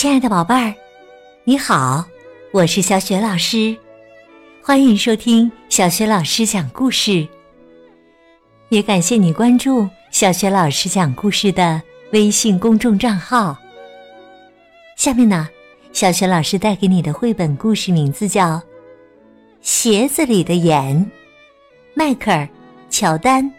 亲爱的宝贝儿，你好，我是小雪老师，欢迎收听小雪老师讲故事。也感谢你关注小雪老师讲故事的微信公众账号。下面呢，小雪老师带给你的绘本故事名字叫《鞋子里的盐》，迈克尔·乔丹。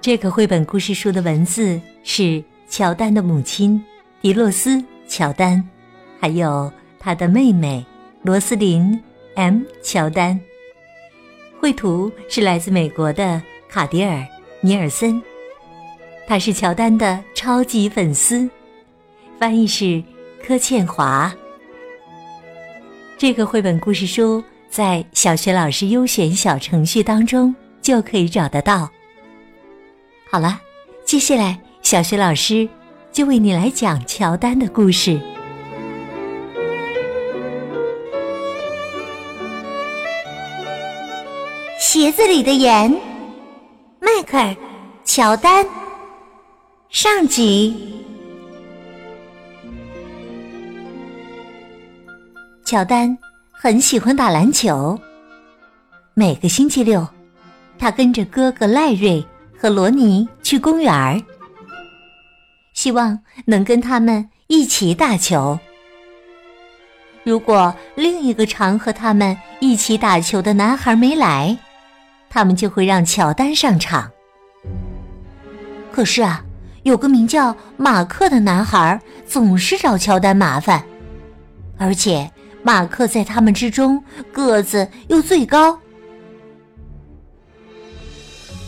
这个绘本故事书的文字是乔丹的母亲迪洛斯·乔丹，还有他的妹妹罗斯林 ·M· 乔丹。绘图是来自美国的卡迪尔·尼尔森，他是乔丹的超级粉丝。翻译是柯倩华。这个绘本故事书在小学老师优选小程序当中就可以找得到。好了，接下来小学老师就为你来讲乔丹的故事。鞋子里的盐，迈克尔·乔丹。上集。乔丹很喜欢打篮球。每个星期六，他跟着哥哥赖瑞。和罗尼去公园儿，希望能跟他们一起打球。如果另一个常和他们一起打球的男孩没来，他们就会让乔丹上场。可是啊，有个名叫马克的男孩总是找乔丹麻烦，而且马克在他们之中个子又最高。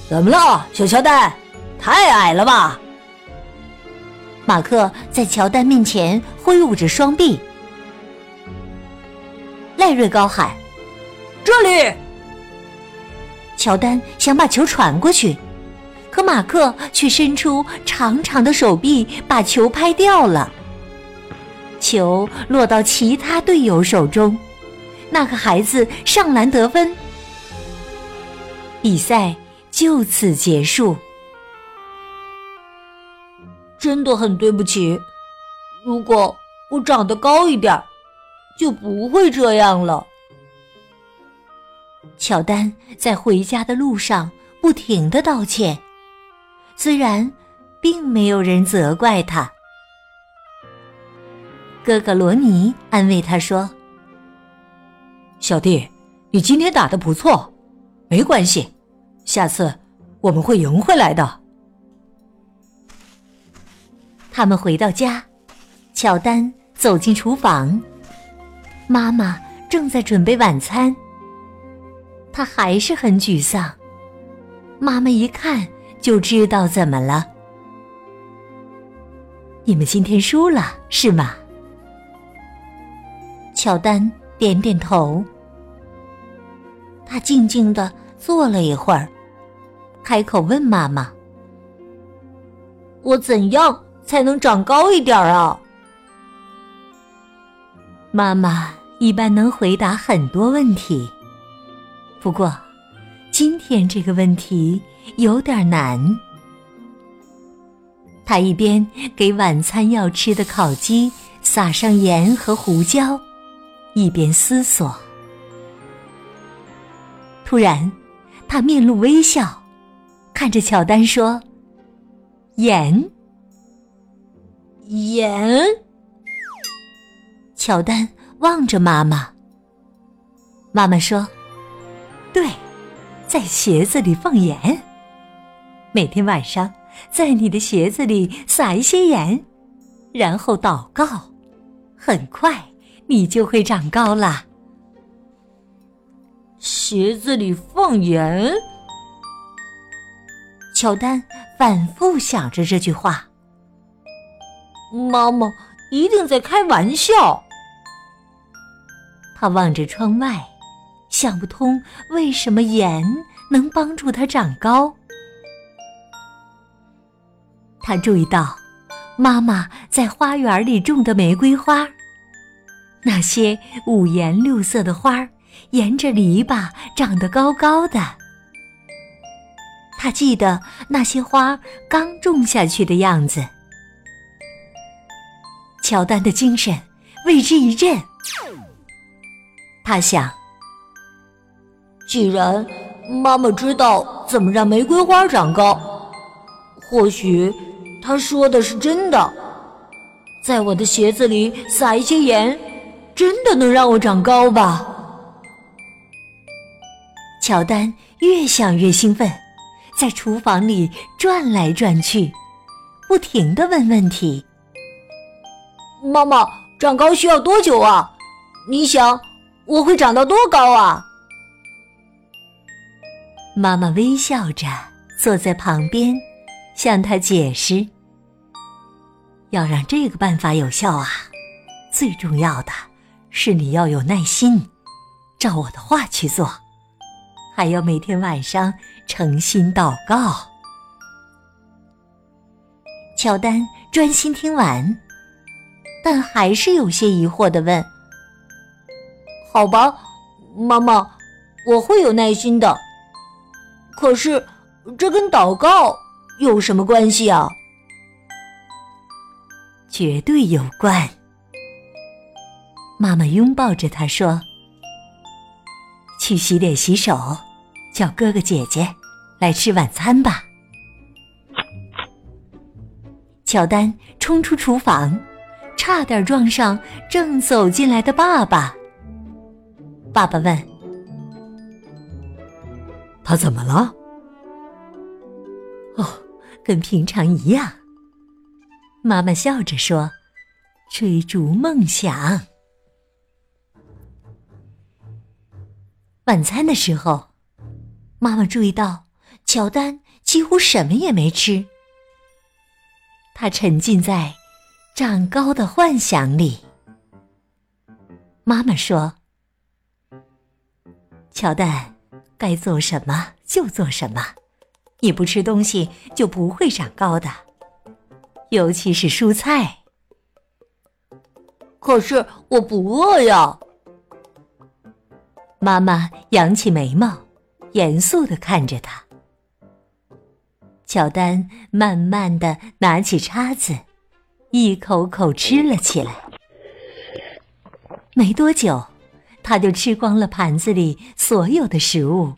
怎么了，小乔丹？太矮了吧！马克在乔丹面前挥舞着双臂。赖瑞高喊：“这里！”乔丹想把球传过去，可马克却伸出长长的手臂把球拍掉了。球落到其他队友手中，那个孩子上篮得分。比赛。就此结束。真的很对不起，如果我长得高一点，就不会这样了。乔丹在回家的路上不停的道歉，虽然并没有人责怪他。哥哥罗尼安慰他说：“小弟，你今天打的不错，没关系。”下次我们会赢回来的。他们回到家，乔丹走进厨房，妈妈正在准备晚餐。他还是很沮丧，妈妈一看就知道怎么了。你们今天输了是吗？乔丹点点头，他静静的坐了一会儿。开口问妈妈：“我怎样才能长高一点啊？”妈妈一般能回答很多问题，不过今天这个问题有点难。他一边给晚餐要吃的烤鸡撒上盐和胡椒，一边思索。突然，他面露微笑。看着乔丹说：“盐，盐。”乔丹望着妈妈。妈妈说：“对，在鞋子里放盐。每天晚上在你的鞋子里撒一些盐，然后祷告，很快你就会长高了。”鞋子里放盐。乔丹反复想着这句话。妈妈一定在开玩笑。他望着窗外，想不通为什么盐能帮助他长高。他注意到，妈妈在花园里种的玫瑰花，那些五颜六色的花沿着篱笆长得高高的。他记得那些花刚种下去的样子。乔丹的精神为之一振。他想，既然妈妈知道怎么让玫瑰花长高，或许她说的是真的。在我的鞋子里撒一些盐，真的能让我长高吧？乔丹越想越兴奋，在厨房里转来转去，不停的问问题。妈妈，长高需要多久啊？你想我会长到多高啊？妈妈微笑着坐在旁边，向他解释：要让这个办法有效啊，最重要的是你要有耐心，照我的话去做，还要每天晚上诚心祷告。乔丹专心听完。但还是有些疑惑的问：“好吧，妈妈，我会有耐心的。可是，这跟祷告有什么关系啊？”“绝对有关。”妈妈拥抱着他说：“去洗脸洗手，叫哥哥姐姐来吃晚餐吧。”乔丹冲出厨房。差点撞上正走进来的爸爸。爸爸问：“他怎么了？”“哦，跟平常一样。”妈妈笑着说：“追逐梦想。”晚餐的时候，妈妈注意到乔丹几乎什么也没吃，他沉浸在。长高的幻想里，妈妈说：“乔丹，该做什么就做什么，你不吃东西就不会长高的，尤其是蔬菜。”可是我不饿呀。妈妈扬起眉毛，严肃的看着他。乔丹慢慢的拿起叉子。一口口吃了起来，没多久，他就吃光了盘子里所有的食物，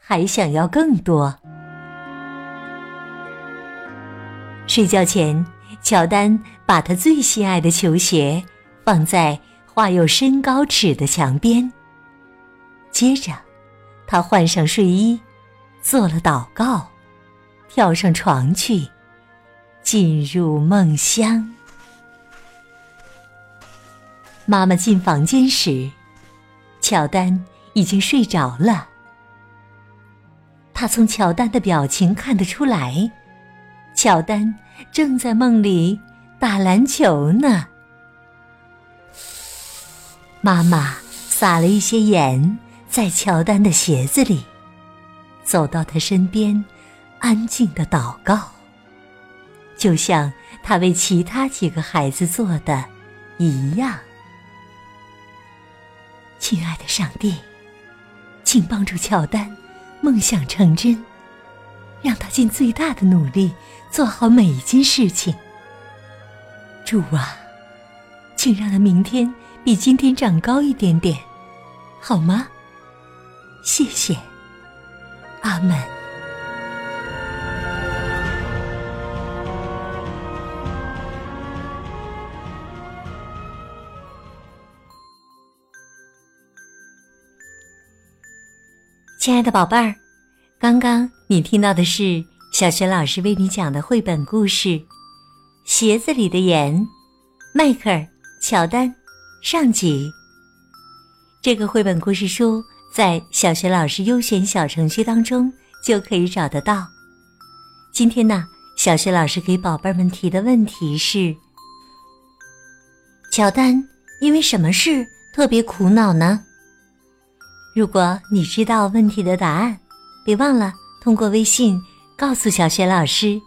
还想要更多。睡觉前，乔丹把他最心爱的球鞋放在画有身高尺的墙边。接着，他换上睡衣，做了祷告，跳上床去。进入梦乡。妈妈进房间时，乔丹已经睡着了。他从乔丹的表情看得出来，乔丹正在梦里打篮球呢。妈妈撒了一些盐在乔丹的鞋子里，走到他身边，安静的祷告。就像他为其他几个孩子做的一样，亲爱的上帝，请帮助乔丹梦想成真，让他尽最大的努力做好每一件事情。主啊，请让他明天比今天长高一点点，好吗？谢谢，阿门。亲爱的宝贝儿，刚刚你听到的是小学老师为你讲的绘本故事《鞋子里的盐》，迈克尔·乔丹，上集。这个绘本故事书在小学老师优选小程序当中就可以找得到。今天呢，小学老师给宝贝们提的问题是：乔丹因为什么事特别苦恼呢？如果你知道问题的答案，别忘了通过微信告诉小雪老师。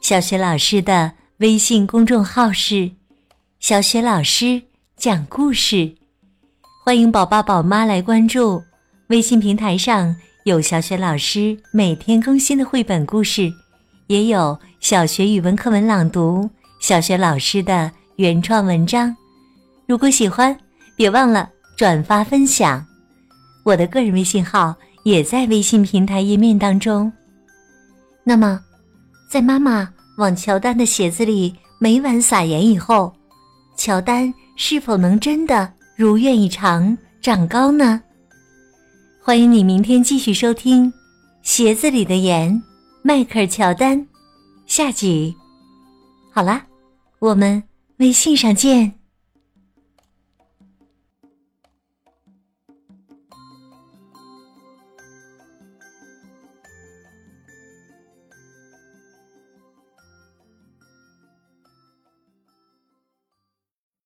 小雪老师的微信公众号是“小雪老师讲故事”，欢迎宝宝宝妈来关注。微信平台上有小雪老师每天更新的绘本故事，也有小学语文课文朗读、小学老师的原创文章。如果喜欢，别忘了转发分享。我的个人微信号也在微信平台页面当中。那么，在妈妈往乔丹的鞋子里每晚撒盐以后，乔丹是否能真的如愿以偿长高呢？欢迎你明天继续收听《鞋子里的盐》，迈克尔·乔丹下集。好啦，我们微信上见。